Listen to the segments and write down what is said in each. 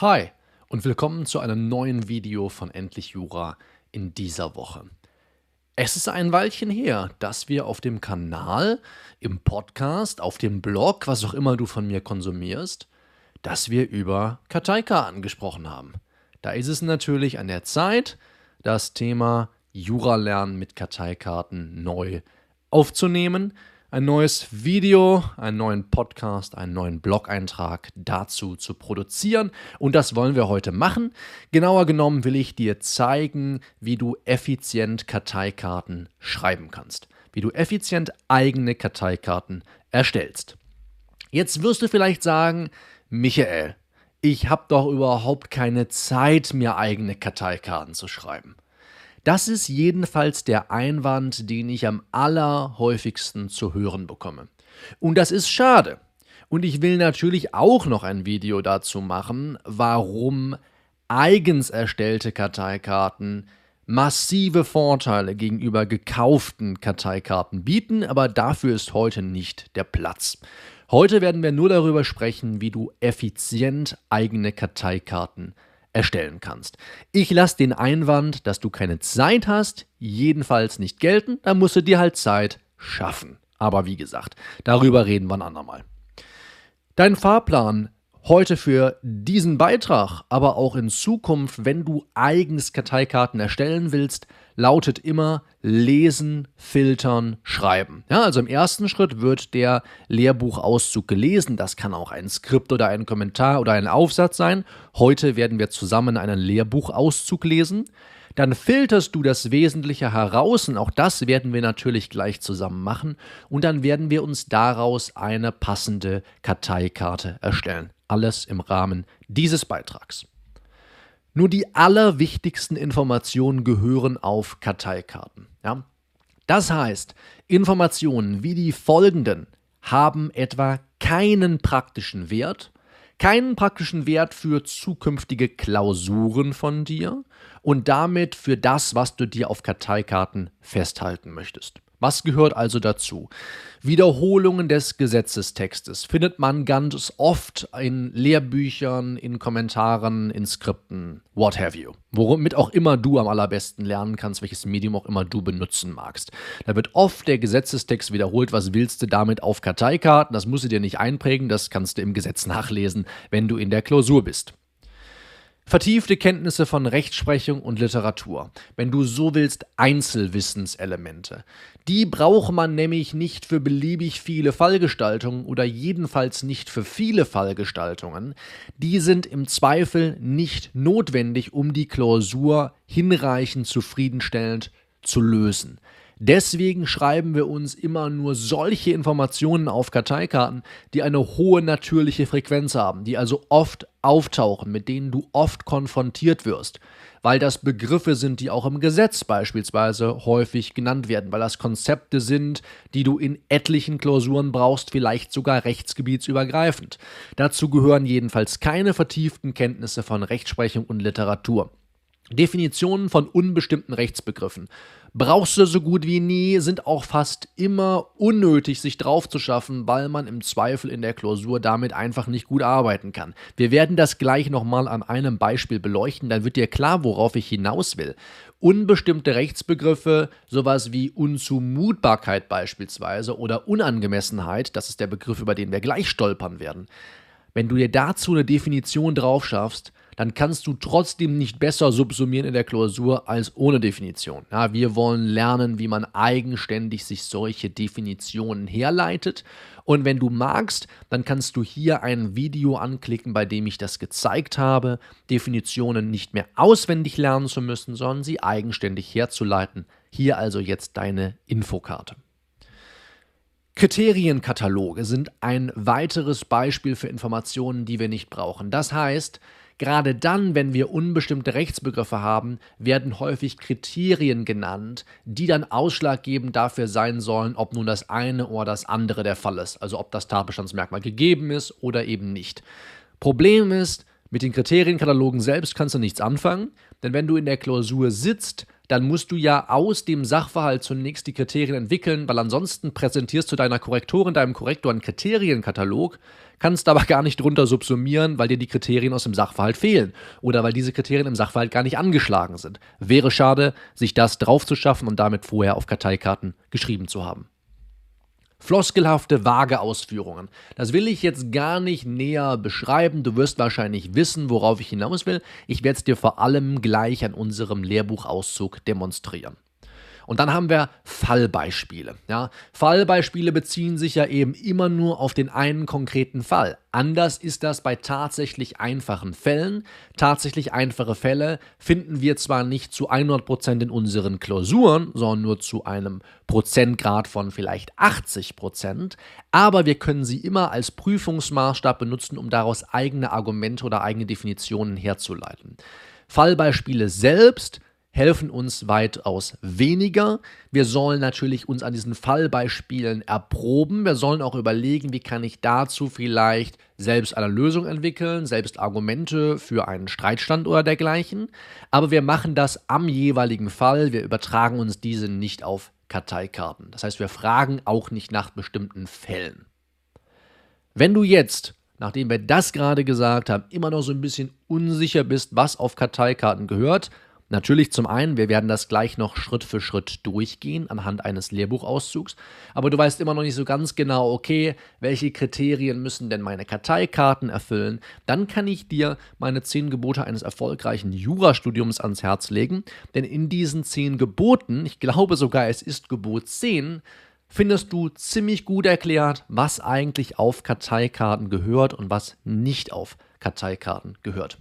Hi und willkommen zu einem neuen Video von Endlich Jura in dieser Woche. Es ist ein Weilchen her, dass wir auf dem Kanal, im Podcast, auf dem Blog, was auch immer du von mir konsumierst, dass wir über Karteikarten gesprochen haben. Da ist es natürlich an der Zeit, das Thema Jura lernen mit Karteikarten neu aufzunehmen ein neues Video, einen neuen Podcast, einen neuen Blog-Eintrag dazu zu produzieren. Und das wollen wir heute machen. Genauer genommen will ich dir zeigen, wie du effizient Karteikarten schreiben kannst. Wie du effizient eigene Karteikarten erstellst. Jetzt wirst du vielleicht sagen, Michael, ich habe doch überhaupt keine Zeit, mir eigene Karteikarten zu schreiben. Das ist jedenfalls der Einwand, den ich am allerhäufigsten zu hören bekomme. Und das ist schade. Und ich will natürlich auch noch ein Video dazu machen, warum eigens erstellte Karteikarten massive Vorteile gegenüber gekauften Karteikarten bieten, aber dafür ist heute nicht der Platz. Heute werden wir nur darüber sprechen, wie du effizient eigene Karteikarten erstellen kannst. Ich lasse den Einwand, dass du keine Zeit hast, jedenfalls nicht gelten, dann musst du dir halt Zeit schaffen. Aber wie gesagt, darüber reden wir ein andermal. Dein Fahrplan heute für diesen Beitrag, aber auch in Zukunft, wenn du eigens Karteikarten erstellen willst, lautet immer lesen, filtern, schreiben. Ja, also im ersten Schritt wird der Lehrbuchauszug gelesen. Das kann auch ein Skript oder ein Kommentar oder ein Aufsatz sein. Heute werden wir zusammen einen Lehrbuchauszug lesen. Dann filterst du das Wesentliche heraus und auch das werden wir natürlich gleich zusammen machen. Und dann werden wir uns daraus eine passende Karteikarte erstellen. Alles im Rahmen dieses Beitrags. Nur die allerwichtigsten Informationen gehören auf Karteikarten. Ja? Das heißt, Informationen wie die folgenden haben etwa keinen praktischen Wert, keinen praktischen Wert für zukünftige Klausuren von dir und damit für das, was du dir auf Karteikarten festhalten möchtest. Was gehört also dazu? Wiederholungen des Gesetzestextes findet man ganz oft in Lehrbüchern, in Kommentaren, in Skripten, what have you. Womit auch immer du am allerbesten lernen kannst, welches Medium auch immer du benutzen magst. Da wird oft der Gesetzestext wiederholt, was willst du damit auf Karteikarten? Das musst du dir nicht einprägen, das kannst du im Gesetz nachlesen, wenn du in der Klausur bist. Vertiefte Kenntnisse von Rechtsprechung und Literatur. Wenn du so willst, Einzelwissenselemente. Die braucht man nämlich nicht für beliebig viele Fallgestaltungen oder jedenfalls nicht für viele Fallgestaltungen. Die sind im Zweifel nicht notwendig, um die Klausur hinreichend zufriedenstellend zu lösen. Deswegen schreiben wir uns immer nur solche Informationen auf Karteikarten, die eine hohe natürliche Frequenz haben, die also oft auftauchen, mit denen du oft konfrontiert wirst, weil das Begriffe sind, die auch im Gesetz beispielsweise häufig genannt werden, weil das Konzepte sind, die du in etlichen Klausuren brauchst, vielleicht sogar rechtsgebietsübergreifend. Dazu gehören jedenfalls keine vertieften Kenntnisse von Rechtsprechung und Literatur. Definitionen von unbestimmten Rechtsbegriffen brauchst du so gut wie nie, sind auch fast immer unnötig, sich drauf zu schaffen, weil man im Zweifel in der Klausur damit einfach nicht gut arbeiten kann. Wir werden das gleich nochmal an einem Beispiel beleuchten, dann wird dir klar, worauf ich hinaus will. Unbestimmte Rechtsbegriffe, sowas wie Unzumutbarkeit beispielsweise oder Unangemessenheit, das ist der Begriff, über den wir gleich stolpern werden. Wenn du dir dazu eine Definition drauf schaffst, dann kannst du trotzdem nicht besser subsumieren in der Klausur als ohne Definition. Ja, wir wollen lernen, wie man eigenständig sich solche Definitionen herleitet. Und wenn du magst, dann kannst du hier ein Video anklicken, bei dem ich das gezeigt habe, Definitionen nicht mehr auswendig lernen zu müssen, sondern sie eigenständig herzuleiten. Hier also jetzt deine Infokarte. Kriterienkataloge sind ein weiteres Beispiel für Informationen, die wir nicht brauchen. Das heißt, Gerade dann, wenn wir unbestimmte Rechtsbegriffe haben, werden häufig Kriterien genannt, die dann ausschlaggebend dafür sein sollen, ob nun das eine oder das andere der Fall ist. Also ob das Tatbestandsmerkmal gegeben ist oder eben nicht. Problem ist, Mit den Kriterienkatalogen selbst kannst du nichts anfangen, denn wenn du in der Klausur sitzt, dann musst du ja aus dem Sachverhalt zunächst die Kriterien entwickeln, weil ansonsten präsentierst du deiner Korrektorin, deinem Korrektor einen Kriterienkatalog, kannst aber gar nicht drunter subsumieren, weil dir die Kriterien aus dem Sachverhalt fehlen oder weil diese Kriterien im Sachverhalt gar nicht angeschlagen sind. Wäre schade, sich das drauf zu schaffen und damit vorher auf Karteikarten geschrieben zu haben. Floskelhafte, vage Ausführungen. Das will ich jetzt gar nicht näher beschreiben. Du wirst wahrscheinlich wissen, worauf ich hinaus will. Ich werde es dir vor allem gleich an unserem Lehrbuchauszug demonstrieren. Und dann haben wir Fallbeispiele. Ja? Fallbeispiele beziehen sich ja eben immer nur auf den einen konkreten Fall. Anders ist das bei tatsächlich einfachen Fällen. Tatsächlich einfache Fälle finden wir zwar nicht zu 100% in unseren Klausuren, sondern nur zu einem Prozentgrad von vielleicht 80%, aber wir können sie immer als Prüfungsmaßstab benutzen, um daraus eigene Argumente oder eigene Definitionen herzuleiten. Fallbeispiele selbst helfen uns weitaus weniger. Wir sollen natürlich uns an diesen Fallbeispielen erproben. Wir sollen auch überlegen, wie kann ich dazu vielleicht selbst eine Lösung entwickeln, selbst Argumente für einen Streitstand oder dergleichen. Aber wir machen das am jeweiligen Fall. Wir übertragen uns diese nicht auf Karteikarten. Das heißt, wir fragen auch nicht nach bestimmten Fällen. Wenn du jetzt nachdem wir das gerade gesagt haben, immer noch so ein bisschen unsicher bist, was auf Karteikarten gehört, Natürlich zum einen, wir werden das gleich noch Schritt für Schritt durchgehen anhand eines Lehrbuchauszugs, aber du weißt immer noch nicht so ganz genau, okay, welche Kriterien müssen denn meine Karteikarten erfüllen, dann kann ich dir meine zehn Gebote eines erfolgreichen Jurastudiums ans Herz legen, denn in diesen zehn Geboten, ich glaube sogar es ist Gebot 10, findest du ziemlich gut erklärt, was eigentlich auf Karteikarten gehört und was nicht auf Karteikarten gehört.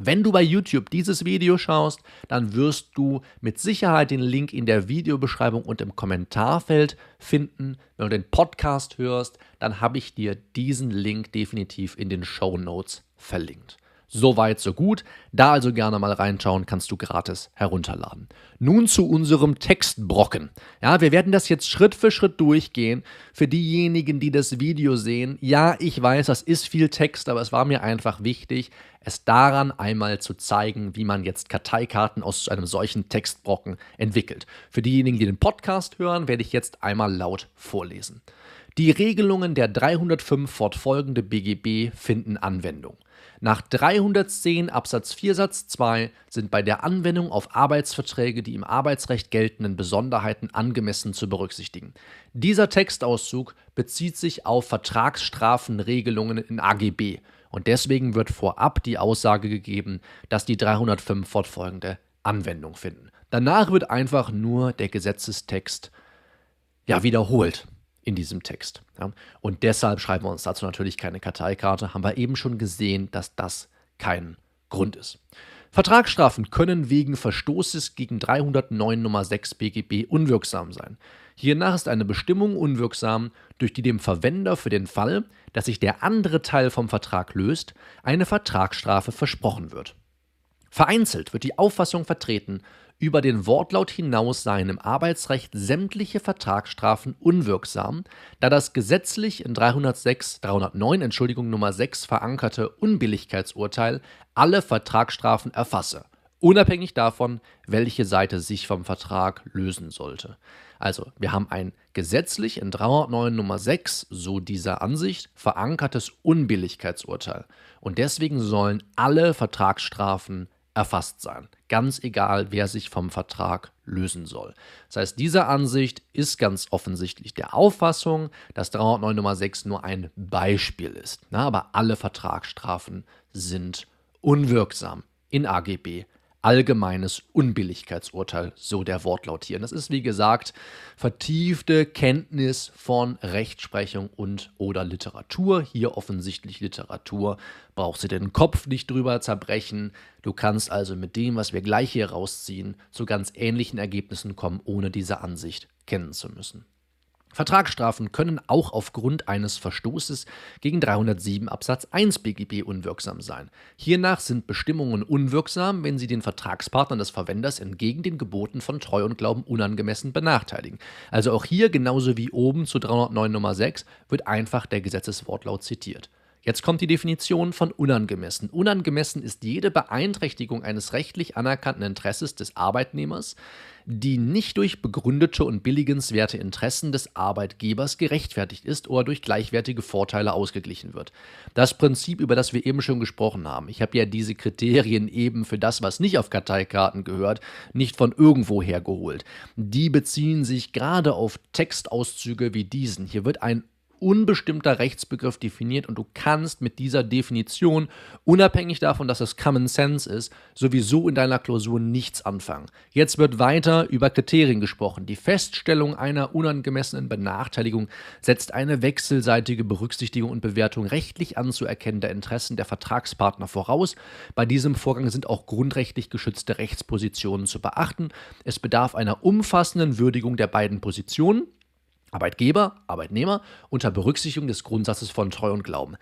Wenn du bei YouTube dieses Video schaust, dann wirst du mit Sicherheit den Link in der Videobeschreibung und im Kommentarfeld finden. Wenn du den Podcast hörst, dann habe ich dir diesen Link definitiv in den Show Notes verlinkt. Soweit, so gut. Da also gerne mal reinschauen, kannst du gratis herunterladen. Nun zu unserem Textbrocken. Ja, wir werden das jetzt Schritt für Schritt durchgehen. Für diejenigen, die das Video sehen, ja, ich weiß, das ist viel Text, aber es war mir einfach wichtig, es daran einmal zu zeigen, wie man jetzt Karteikarten aus einem solchen Textbrocken entwickelt. Für diejenigen, die den Podcast hören, werde ich jetzt einmal laut vorlesen. Die Regelungen der 305 fortfolgende BGB finden Anwendung. Nach 310 Absatz 4 Satz 2 sind bei der Anwendung auf Arbeitsverträge die im Arbeitsrecht geltenden Besonderheiten angemessen zu berücksichtigen. Dieser Textauszug bezieht sich auf Vertragsstrafenregelungen in AGB und deswegen wird vorab die Aussage gegeben, dass die 305 fortfolgende Anwendung finden. Danach wird einfach nur der Gesetzestext ja wiederholt in diesem Text. Ja. Und deshalb schreiben wir uns dazu natürlich keine Karteikarte, haben wir eben schon gesehen, dass das kein Grund ist. Vertragsstrafen können wegen Verstoßes gegen 309 Nummer 6 BGB unwirksam sein. Hiernach ist eine Bestimmung unwirksam, durch die dem Verwender für den Fall, dass sich der andere Teil vom Vertrag löst, eine Vertragsstrafe versprochen wird. Vereinzelt wird die Auffassung vertreten, über den Wortlaut hinaus seien im Arbeitsrecht sämtliche Vertragsstrafen unwirksam, da das gesetzlich in 306, 309 Entschuldigung Nummer 6 verankerte Unbilligkeitsurteil alle Vertragsstrafen erfasse, unabhängig davon, welche Seite sich vom Vertrag lösen sollte. Also, wir haben ein gesetzlich in 309 Nummer 6, so dieser Ansicht, verankertes Unbilligkeitsurteil. Und deswegen sollen alle Vertragsstrafen erfasst sein. Ganz egal, wer sich vom Vertrag lösen soll. Das heißt, diese Ansicht ist ganz offensichtlich der Auffassung, dass 309 Nummer 6 nur ein Beispiel ist. Na, aber alle Vertragsstrafen sind unwirksam in AGB allgemeines Unbilligkeitsurteil, so der Wortlaut hier. Und das ist, wie gesagt, vertiefte Kenntnis von Rechtsprechung und oder Literatur. Hier offensichtlich Literatur. Brauchst du den Kopf nicht drüber zerbrechen. Du kannst also mit dem, was wir gleich hier rausziehen, zu ganz ähnlichen Ergebnissen kommen, ohne diese Ansicht kennen zu müssen. Vertragsstrafen können auch aufgrund eines Verstoßes gegen 307 Absatz 1 BGB unwirksam sein. Hiernach sind Bestimmungen unwirksam, wenn sie den Vertragspartner des Verwenders entgegen den Geboten von Treu und Glauben unangemessen benachteiligen. Also auch hier, genauso wie oben zu 309 Nummer 6, wird einfach der Gesetzeswortlaut zitiert. Jetzt kommt die Definition von unangemessen. Unangemessen ist jede Beeinträchtigung eines rechtlich anerkannten Interesses des Arbeitnehmers, die nicht durch begründete und billigenswerte Interessen des Arbeitgebers gerechtfertigt ist oder durch gleichwertige Vorteile ausgeglichen wird. Das Prinzip, über das wir eben schon gesprochen haben. Ich habe ja diese Kriterien eben für das, was nicht auf Karteikarten gehört, nicht von irgendwo hergeholt. Die beziehen sich gerade auf Textauszüge wie diesen. Hier wird ein unbestimmter Rechtsbegriff definiert und du kannst mit dieser Definition, unabhängig davon, dass es Common Sense ist, sowieso in deiner Klausur nichts anfangen. Jetzt wird weiter über Kriterien gesprochen. Die Feststellung einer unangemessenen Benachteiligung setzt eine wechselseitige Berücksichtigung und Bewertung rechtlich anzuerkennender Interessen der Vertragspartner voraus. Bei diesem Vorgang sind auch grundrechtlich geschützte Rechtspositionen zu beachten. Es bedarf einer umfassenden Würdigung der beiden Positionen Arbeitgeber, Arbeitnehmer unter Berücksichtigung des Grundsatzes von Treu und Glauben.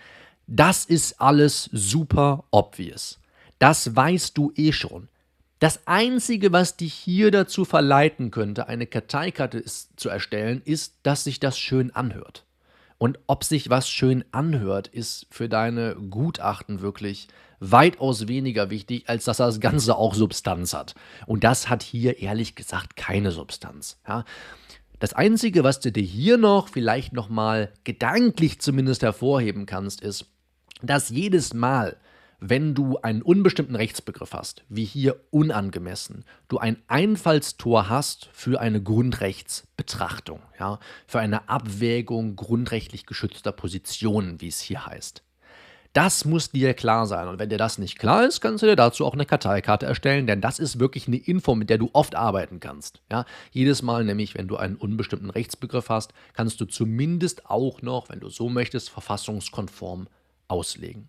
Das ist alles super obvious. Das weißt du eh schon. Das Einzige, was dich hier dazu verleiten könnte, eine Karteikarte zu erstellen, ist, dass sich das schön anhört. Und ob sich was schön anhört, ist für deine Gutachten wirklich weitaus weniger wichtig, als dass das Ganze auch Substanz hat. Und das hat hier ehrlich gesagt keine Substanz. Ja? Das Einzige, was du dir hier noch vielleicht nochmal gedanklich zumindest hervorheben kannst, ist, dass jedes Mal, wenn du einen unbestimmten Rechtsbegriff hast, wie hier unangemessen, du ein Einfallstor hast für eine Grundrechtsbetrachtung, ja, für eine Abwägung grundrechtlich geschützter Positionen, wie es hier heißt. Das muss dir klar sein. Und wenn dir das nicht klar ist, kannst du dir dazu auch eine Karteikarte erstellen, denn das ist wirklich eine Info, mit der du oft arbeiten kannst. Ja, jedes Mal nämlich, wenn du einen unbestimmten Rechtsbegriff hast, kannst du zumindest auch noch, wenn du so möchtest, verfassungskonform auslegen.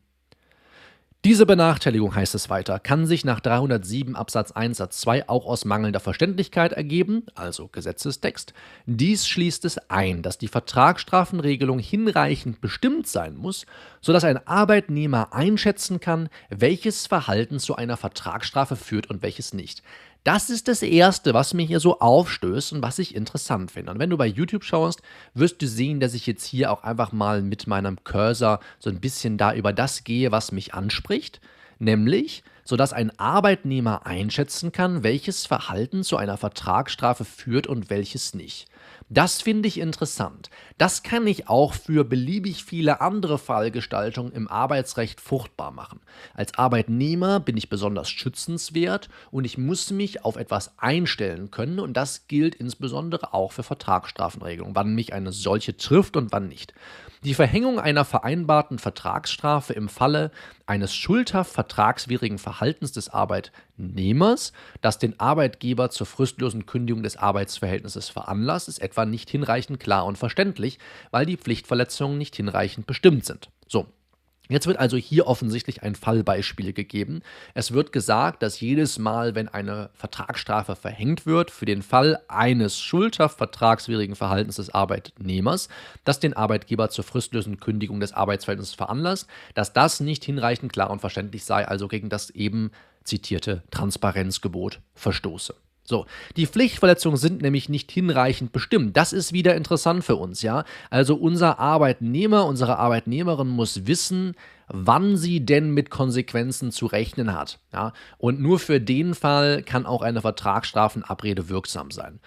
Diese Benachteiligung, heißt es weiter, kann sich nach 307 Absatz 1 Satz 2 auch aus mangelnder Verständlichkeit ergeben, also Gesetzestext. Dies schließt es ein, dass die Vertragsstrafenregelung hinreichend bestimmt sein muss, sodass ein Arbeitnehmer einschätzen kann, welches Verhalten zu einer Vertragsstrafe führt und welches nicht. Das ist das Erste, was mir hier so aufstößt und was ich interessant finde. Und wenn du bei YouTube schaust, wirst du sehen, dass ich jetzt hier auch einfach mal mit meinem Cursor so ein bisschen da über das gehe, was mich anspricht. Nämlich, sodass ein Arbeitnehmer einschätzen kann, welches Verhalten zu einer Vertragsstrafe führt und welches nicht. Das finde ich interessant. Das kann ich auch für beliebig viele andere Fallgestaltungen im Arbeitsrecht fruchtbar machen. Als Arbeitnehmer bin ich besonders schützenswert und ich muss mich auf etwas einstellen können und das gilt insbesondere auch für Vertragsstrafenregelungen, wann mich eine solche trifft und wann nicht. Die Verhängung einer vereinbarten Vertragsstrafe im Falle eines schuldhaft vertragswidrigen Verhaltens des Arbeitnehmers, das den Arbeitgeber zur fristlosen Kündigung des Arbeitsverhältnisses veranlasst, ist etwa nicht hinreichend klar und verständlich, weil die Pflichtverletzungen nicht hinreichend bestimmt sind. So, Jetzt wird also hier offensichtlich ein Fallbeispiel gegeben. Es wird gesagt, dass jedes Mal, wenn eine Vertragsstrafe verhängt wird, für den Fall eines schuldhaft vertragswidrigen Verhaltens des Arbeitnehmers, das den Arbeitgeber zur fristlosen Kündigung des Arbeitsverhältnisses veranlasst, dass das nicht hinreichend klar und verständlich sei, also gegen das eben zitierte Transparenzgebot verstoße. So, die Pflichtverletzungen sind nämlich nicht hinreichend bestimmt. Das ist wieder interessant für uns, ja. Also unser Arbeitnehmer, unsere Arbeitnehmerin muss wissen, wann sie denn mit Konsequenzen zu rechnen hat. Ja? Und nur für den Fall kann auch eine Vertragsstrafenabrede wirksam sein.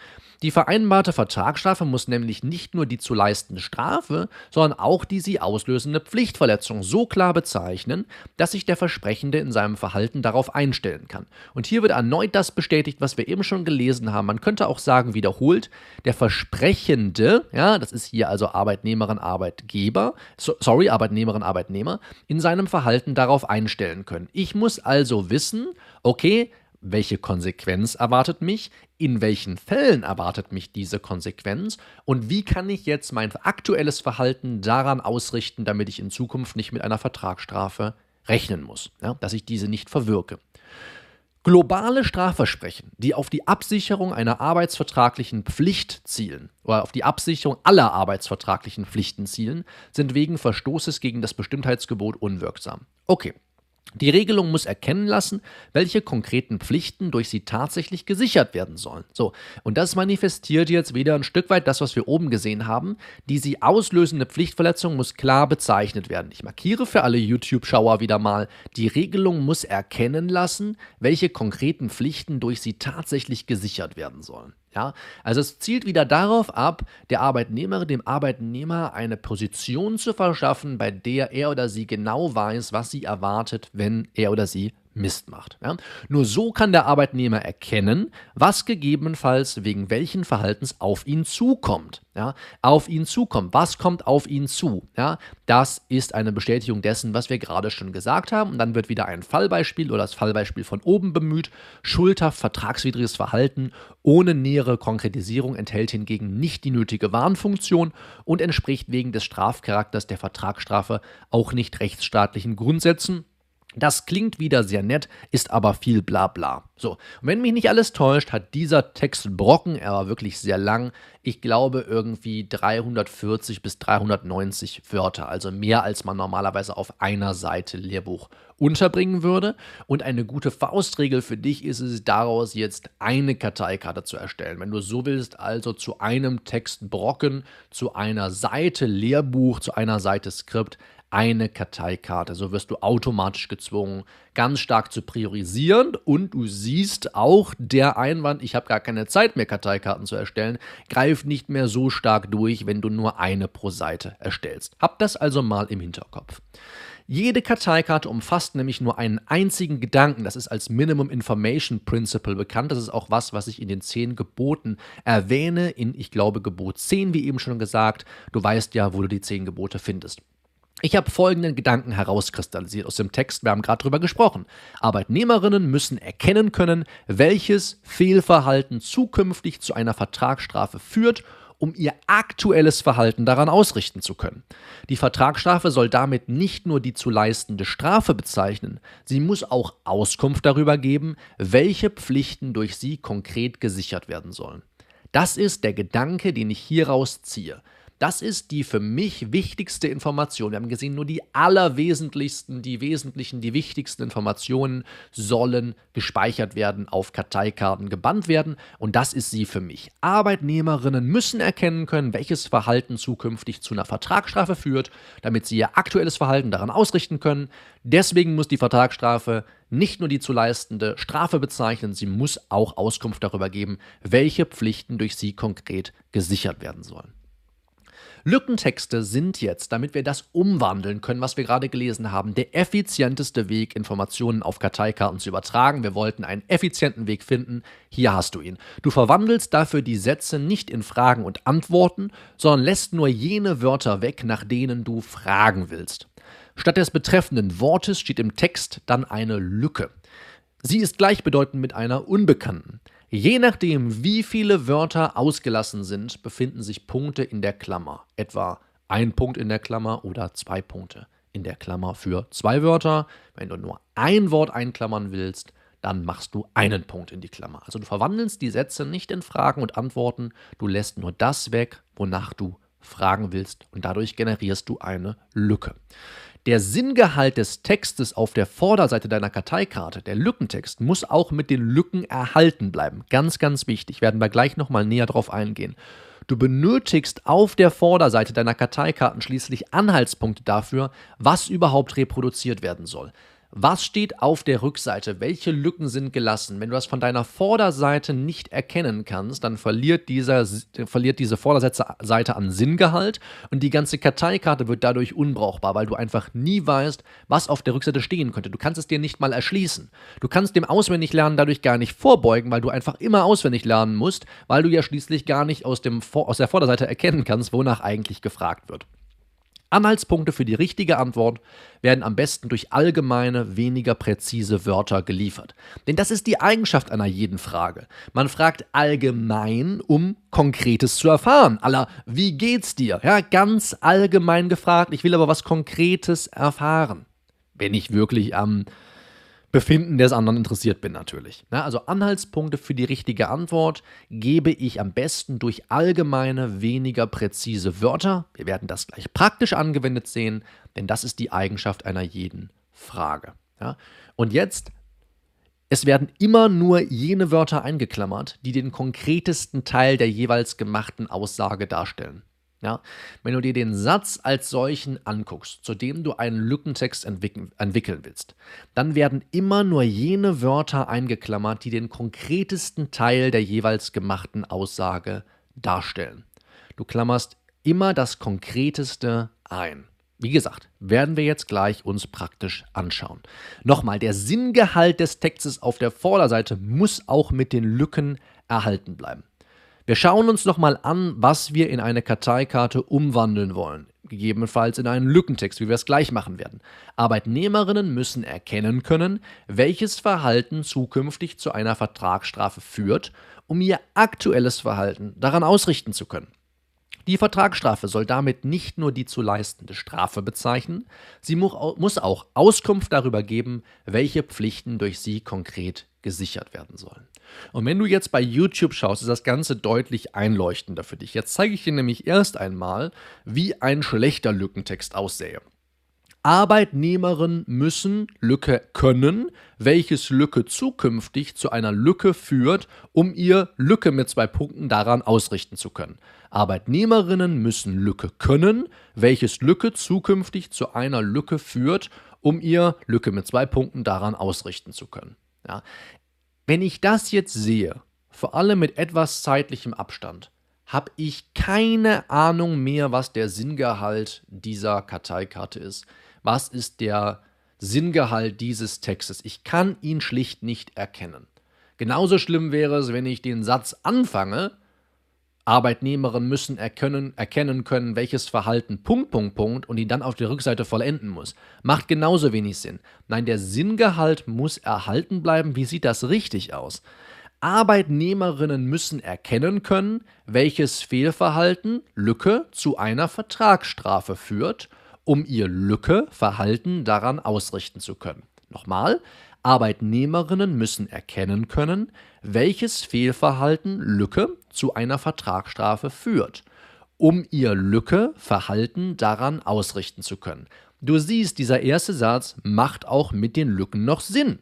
Die vereinbarte Vertragsstrafe muss nämlich nicht nur die zu leistende Strafe, sondern auch die sie auslösende Pflichtverletzung so klar bezeichnen, dass sich der Versprechende in seinem Verhalten darauf einstellen kann. Und hier wird erneut das bestätigt, was wir eben schon gelesen haben. Man könnte auch sagen, wiederholt, der Versprechende, ja, das ist hier also Arbeitnehmerin, Arbeitgeber, so, sorry, Arbeitnehmerin, Arbeitnehmer, in seinem Verhalten darauf einstellen können. Ich muss also wissen, okay, welche Konsequenz erwartet mich, in welchen Fällen erwartet mich diese Konsequenz und wie kann ich jetzt mein aktuelles Verhalten daran ausrichten, damit ich in Zukunft nicht mit einer Vertragsstrafe rechnen muss, ja, dass ich diese nicht verwirke. Globale Strafversprechen, die auf die Absicherung einer arbeitsvertraglichen Pflicht zielen oder auf die Absicherung aller arbeitsvertraglichen Pflichten zielen, sind wegen Verstoßes gegen das Bestimmtheitsgebot unwirksam. Okay, Die Regelung muss erkennen lassen, welche konkreten Pflichten durch sie tatsächlich gesichert werden sollen. So, und das manifestiert jetzt wieder ein Stück weit das, was wir oben gesehen haben. Die sie auslösende Pflichtverletzung muss klar bezeichnet werden. Ich markiere für alle YouTube-Schauer wieder mal, die Regelung muss erkennen lassen, welche konkreten Pflichten durch sie tatsächlich gesichert werden sollen. Ja, also es zielt wieder darauf ab, der Arbeitnehmerin, dem Arbeitnehmer eine Position zu verschaffen, bei der er oder sie genau weiß, was sie erwartet, wenn er oder sie Mist macht. Ja? Nur so kann der Arbeitnehmer erkennen, was gegebenenfalls wegen welchen Verhaltens auf ihn zukommt. Ja? Auf ihn zukommt. Was kommt auf ihn zu? Ja? Das ist eine Bestätigung dessen, was wir gerade schon gesagt haben. Und dann wird wieder ein Fallbeispiel oder das Fallbeispiel von oben bemüht. Schuldhaft vertragswidriges Verhalten ohne nähere Konkretisierung enthält hingegen nicht die nötige Warnfunktion und entspricht wegen des Strafcharakters der Vertragsstrafe auch nicht rechtsstaatlichen Grundsätzen das klingt wieder sehr nett, ist aber viel Blabla. So, und wenn mich nicht alles täuscht, hat dieser Text Brocken, er war wirklich sehr lang, ich glaube irgendwie 340 bis 390 Wörter, also mehr als man normalerweise auf einer Seite Lehrbuch unterbringen würde. Und eine gute Faustregel für dich ist es, daraus jetzt eine Karteikarte zu erstellen. Wenn du so willst, also zu einem Text Brocken, zu einer Seite Lehrbuch, zu einer Seite Skript, eine Karteikarte. So wirst du automatisch gezwungen, ganz stark zu priorisieren und du siehst auch der Einwand, ich habe gar keine Zeit mehr, Karteikarten zu erstellen, greift nicht mehr so stark durch, wenn du nur eine pro Seite erstellst. Hab das also mal im Hinterkopf. Jede Karteikarte umfasst nämlich nur einen einzigen Gedanken. Das ist als Minimum Information Principle bekannt. Das ist auch was, was ich in den zehn Geboten erwähne. In, ich glaube, Gebot 10, wie eben schon gesagt. Du weißt ja, wo du die zehn Gebote findest. Ich habe folgenden Gedanken herauskristallisiert aus dem Text, wir haben gerade darüber gesprochen. Arbeitnehmerinnen müssen erkennen können, welches Fehlverhalten zukünftig zu einer Vertragsstrafe führt, um ihr aktuelles Verhalten daran ausrichten zu können. Die Vertragsstrafe soll damit nicht nur die zu leistende Strafe bezeichnen, sie muss auch Auskunft darüber geben, welche Pflichten durch sie konkret gesichert werden sollen. Das ist der Gedanke, den ich hieraus ziehe. Das ist die für mich wichtigste Information. Wir haben gesehen, nur die allerwesentlichsten, die wesentlichen, die wichtigsten Informationen sollen gespeichert werden, auf Karteikarten gebannt werden. Und das ist sie für mich. Arbeitnehmerinnen müssen erkennen können, welches Verhalten zukünftig zu einer Vertragsstrafe führt, damit sie ihr aktuelles Verhalten daran ausrichten können. Deswegen muss die Vertragsstrafe nicht nur die zu leistende Strafe bezeichnen, sie muss auch Auskunft darüber geben, welche Pflichten durch sie konkret gesichert werden sollen. Lückentexte sind jetzt, damit wir das umwandeln können, was wir gerade gelesen haben, der effizienteste Weg, Informationen auf Karteikarten zu übertragen. Wir wollten einen effizienten Weg finden. Hier hast du ihn. Du verwandelst dafür die Sätze nicht in Fragen und Antworten, sondern lässt nur jene Wörter weg, nach denen du fragen willst. Statt des betreffenden Wortes steht im Text dann eine Lücke. Sie ist gleichbedeutend mit einer Unbekannten. Je nachdem, wie viele Wörter ausgelassen sind, befinden sich Punkte in der Klammer. Etwa ein Punkt in der Klammer oder zwei Punkte in der Klammer für zwei Wörter. Wenn du nur ein Wort einklammern willst, dann machst du einen Punkt in die Klammer. Also du verwandelst die Sätze nicht in Fragen und Antworten, du lässt nur das weg, wonach du fragen willst und dadurch generierst du eine Lücke. Der Sinngehalt des Textes auf der Vorderseite deiner Karteikarte, der Lückentext, muss auch mit den Lücken erhalten bleiben. Ganz, ganz wichtig. Werden wir gleich nochmal näher drauf eingehen. Du benötigst auf der Vorderseite deiner Karteikarten schließlich Anhaltspunkte dafür, was überhaupt reproduziert werden soll. Was steht auf der Rückseite? Welche Lücken sind gelassen? Wenn du das von deiner Vorderseite nicht erkennen kannst, dann verliert, dieser, verliert diese Vorderseite an Sinngehalt und die ganze Karteikarte wird dadurch unbrauchbar, weil du einfach nie weißt, was auf der Rückseite stehen könnte. Du kannst es dir nicht mal erschließen. Du kannst dem Auswendiglernen dadurch gar nicht vorbeugen, weil du einfach immer auswendig lernen musst, weil du ja schließlich gar nicht aus, dem, aus der Vorderseite erkennen kannst, wonach eigentlich gefragt wird. Anhaltspunkte für die richtige Antwort werden am besten durch allgemeine, weniger präzise Wörter geliefert. Denn das ist die Eigenschaft einer jeden Frage. Man fragt allgemein, um Konkretes zu erfahren. Aller, wie geht's dir? Ja, ganz allgemein gefragt. Ich will aber was Konkretes erfahren. Wenn ich wirklich am ähm, Befinden des anderen interessiert bin natürlich. Ja, also Anhaltspunkte für die richtige Antwort gebe ich am besten durch allgemeine, weniger präzise Wörter. Wir werden das gleich praktisch angewendet sehen, denn das ist die Eigenschaft einer jeden Frage. Ja? Und jetzt, es werden immer nur jene Wörter eingeklammert, die den konkretesten Teil der jeweils gemachten Aussage darstellen. Ja? Wenn du dir den Satz als solchen anguckst, zu dem du einen Lückentext entwickeln, entwickeln willst, dann werden immer nur jene Wörter eingeklammert, die den konkretesten Teil der jeweils gemachten Aussage darstellen. Du klammerst immer das Konkreteste ein. Wie gesagt, werden wir jetzt gleich uns praktisch anschauen. Nochmal, der Sinngehalt des Textes auf der Vorderseite muss auch mit den Lücken erhalten bleiben. Wir schauen uns nochmal an, was wir in eine Karteikarte umwandeln wollen. Gegebenenfalls in einen Lückentext, wie wir es gleich machen werden. Arbeitnehmerinnen müssen erkennen können, welches Verhalten zukünftig zu einer Vertragsstrafe führt, um ihr aktuelles Verhalten daran ausrichten zu können. Die Vertragsstrafe soll damit nicht nur die zu leistende Strafe bezeichnen, sie muss auch Auskunft darüber geben, welche Pflichten durch sie konkret gesichert werden sollen. Und wenn du jetzt bei YouTube schaust, ist das Ganze deutlich einleuchtender für dich. Jetzt zeige ich dir nämlich erst einmal, wie ein schlechter Lückentext aussähe. Arbeitnehmerinnen müssen Lücke können, welches Lücke zukünftig zu einer Lücke führt, um ihr Lücke mit zwei Punkten daran ausrichten zu können. Arbeitnehmerinnen müssen Lücke können, welches Lücke zukünftig zu einer Lücke führt, um ihr Lücke mit zwei Punkten daran ausrichten zu können. Ja. Wenn ich das jetzt sehe, vor allem mit etwas zeitlichem Abstand, habe ich keine Ahnung mehr, was der Sinngehalt dieser Karteikarte ist. Was ist der Sinngehalt dieses Textes? Ich kann ihn schlicht nicht erkennen. Genauso schlimm wäre es, wenn ich den Satz anfange Arbeitnehmerinnen müssen erkennen, erkennen können, welches Verhalten Punkt, Punkt, Punkt und ihn dann auf der Rückseite vollenden muss. Macht genauso wenig Sinn. Nein, der Sinngehalt muss erhalten bleiben. Wie sieht das richtig aus? Arbeitnehmerinnen müssen erkennen können, welches Fehlverhalten, Lücke, zu einer Vertragsstrafe führt, um ihr Lücke, Verhalten daran ausrichten zu können. Nochmal, Arbeitnehmerinnen müssen erkennen können, welches Fehlverhalten Lücke zu einer Vertragsstrafe führt, um ihr Lücke Verhalten daran ausrichten zu können. Du siehst, dieser erste Satz macht auch mit den Lücken noch Sinn.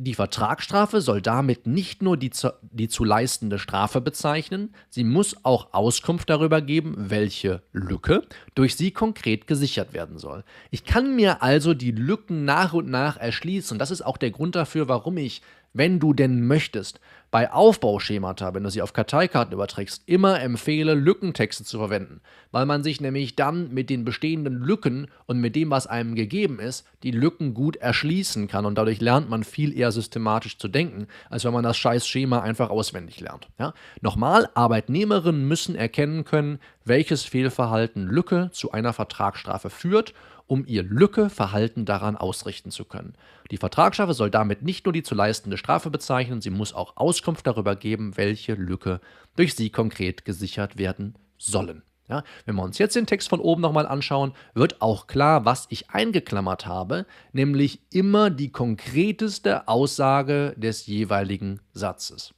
Die Vertragsstrafe soll damit nicht nur die zu, die zu leistende Strafe bezeichnen, sie muss auch Auskunft darüber geben, welche Lücke durch sie konkret gesichert werden soll. Ich kann mir also die Lücken nach und nach erschließen. Das ist auch der Grund dafür, warum ich wenn du denn möchtest, bei Aufbauschemata, wenn du sie auf Karteikarten überträgst, immer empfehle, Lückentexte zu verwenden, weil man sich nämlich dann mit den bestehenden Lücken und mit dem, was einem gegeben ist, die Lücken gut erschließen kann und dadurch lernt man viel eher systematisch zu denken, als wenn man das scheiß Schema einfach auswendig lernt. Ja? Nochmal, Arbeitnehmerinnen müssen erkennen können, welches Fehlverhalten Lücke zu einer Vertragsstrafe führt um ihr Lücke-Verhalten daran ausrichten zu können. Die Vertragsstrafe soll damit nicht nur die zu leistende Strafe bezeichnen, sie muss auch Auskunft darüber geben, welche Lücke durch sie konkret gesichert werden sollen. Ja, wenn wir uns jetzt den Text von oben nochmal anschauen, wird auch klar, was ich eingeklammert habe, nämlich immer die konkreteste Aussage des jeweiligen Satzes.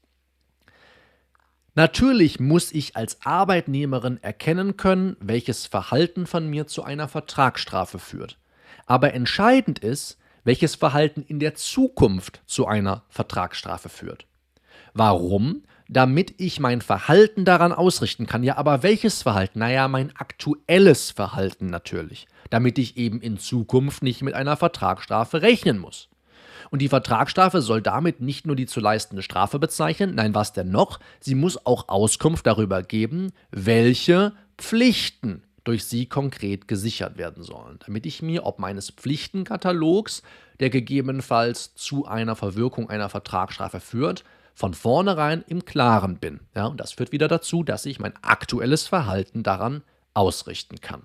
Natürlich muss ich als Arbeitnehmerin erkennen können, welches Verhalten von mir zu einer Vertragsstrafe führt. Aber entscheidend ist, welches Verhalten in der Zukunft zu einer Vertragsstrafe führt. Warum? Damit ich mein Verhalten daran ausrichten kann. Ja, aber welches Verhalten? Naja, mein aktuelles Verhalten natürlich. Damit ich eben in Zukunft nicht mit einer Vertragsstrafe rechnen muss. Und die Vertragsstrafe soll damit nicht nur die zu leistende Strafe bezeichnen, nein, was denn noch? Sie muss auch Auskunft darüber geben, welche Pflichten durch sie konkret gesichert werden sollen, damit ich mir ob meines Pflichtenkatalogs, der gegebenenfalls zu einer Verwirkung einer Vertragsstrafe führt, von vornherein im Klaren bin. Ja, und das führt wieder dazu, dass ich mein aktuelles Verhalten daran ausrichten kann.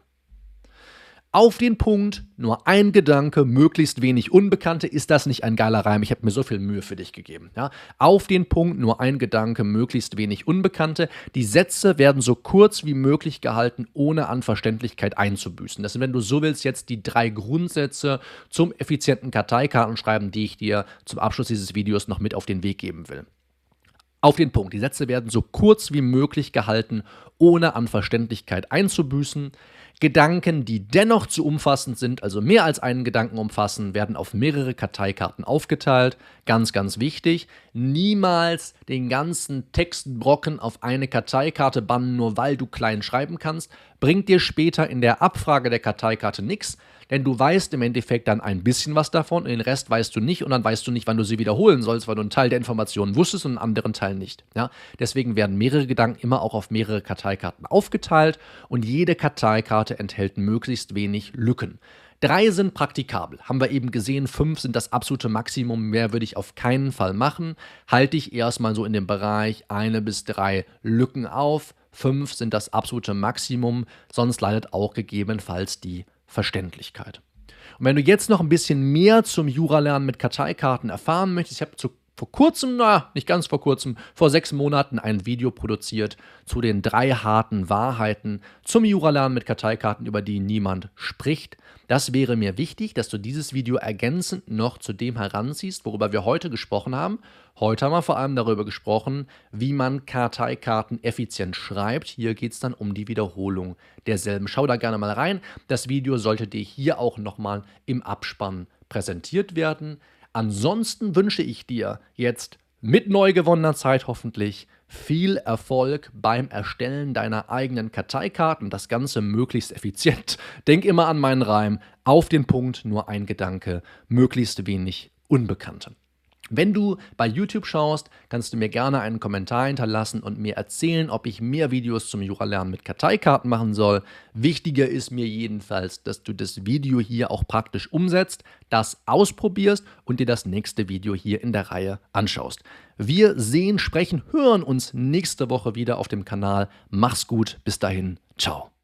Auf den Punkt, nur ein Gedanke, möglichst wenig Unbekannte. Ist das nicht ein geiler Reim? Ich habe mir so viel Mühe für dich gegeben. Ja? Auf den Punkt, nur ein Gedanke, möglichst wenig Unbekannte. Die Sätze werden so kurz wie möglich gehalten, ohne an Verständlichkeit einzubüßen. Das sind, wenn du so willst, jetzt die drei Grundsätze zum effizienten Karteikartenschreiben, die ich dir zum Abschluss dieses Videos noch mit auf den Weg geben will. Auf den Punkt. Die Sätze werden so kurz wie möglich gehalten, ohne an Verständlichkeit einzubüßen. Gedanken, die dennoch zu umfassend sind, also mehr als einen Gedanken umfassen, werden auf mehrere Karteikarten aufgeteilt. Ganz, ganz wichtig. Niemals den ganzen Textbrocken auf eine Karteikarte bannen, nur weil du klein schreiben kannst. Bringt dir später in der Abfrage der Karteikarte nichts, denn du weißt im Endeffekt dann ein bisschen was davon und den Rest weißt du nicht und dann weißt du nicht, wann du sie wiederholen sollst, weil du einen Teil der Informationen wusstest und einen anderen Teil nicht. Ja? Deswegen werden mehrere Gedanken immer auch auf mehrere Karteikarten aufgeteilt und jede Karteikarte enthält möglichst wenig Lücken. Drei sind praktikabel. Haben wir eben gesehen, fünf sind das absolute Maximum. Mehr würde ich auf keinen Fall machen. Halte ich erstmal so in dem Bereich eine bis drei Lücken auf. Fünf sind das absolute Maximum. Sonst leidet auch gegebenenfalls die Verständlichkeit. Und wenn du jetzt noch ein bisschen mehr zum Jura-Lernen mit Karteikarten erfahren möchtest, ich habe zu vor kurzem, na, nicht ganz vor kurzem, vor sechs Monaten ein Video produziert zu den drei harten Wahrheiten zum Juralernen mit Karteikarten, über die niemand spricht. Das wäre mir wichtig, dass du dieses Video ergänzend noch zu dem heranziehst, worüber wir heute gesprochen haben. Heute haben wir vor allem darüber gesprochen, wie man Karteikarten effizient schreibt. Hier geht es dann um die Wiederholung derselben. Schau da gerne mal rein. Das Video sollte dir hier auch nochmal im Abspann präsentiert werden. Ansonsten wünsche ich dir jetzt mit neu gewonnener Zeit hoffentlich viel Erfolg beim Erstellen deiner eigenen Karteikarten. Das Ganze möglichst effizient. Denk immer an meinen Reim. Auf den Punkt, nur ein Gedanke, möglichst wenig Unbekannte. Wenn du bei YouTube schaust, kannst du mir gerne einen Kommentar hinterlassen und mir erzählen, ob ich mehr Videos zum Jura-Lernen mit Karteikarten machen soll. Wichtiger ist mir jedenfalls, dass du das Video hier auch praktisch umsetzt, das ausprobierst und dir das nächste Video hier in der Reihe anschaust. Wir sehen, sprechen, hören uns nächste Woche wieder auf dem Kanal. Mach's gut, bis dahin, ciao.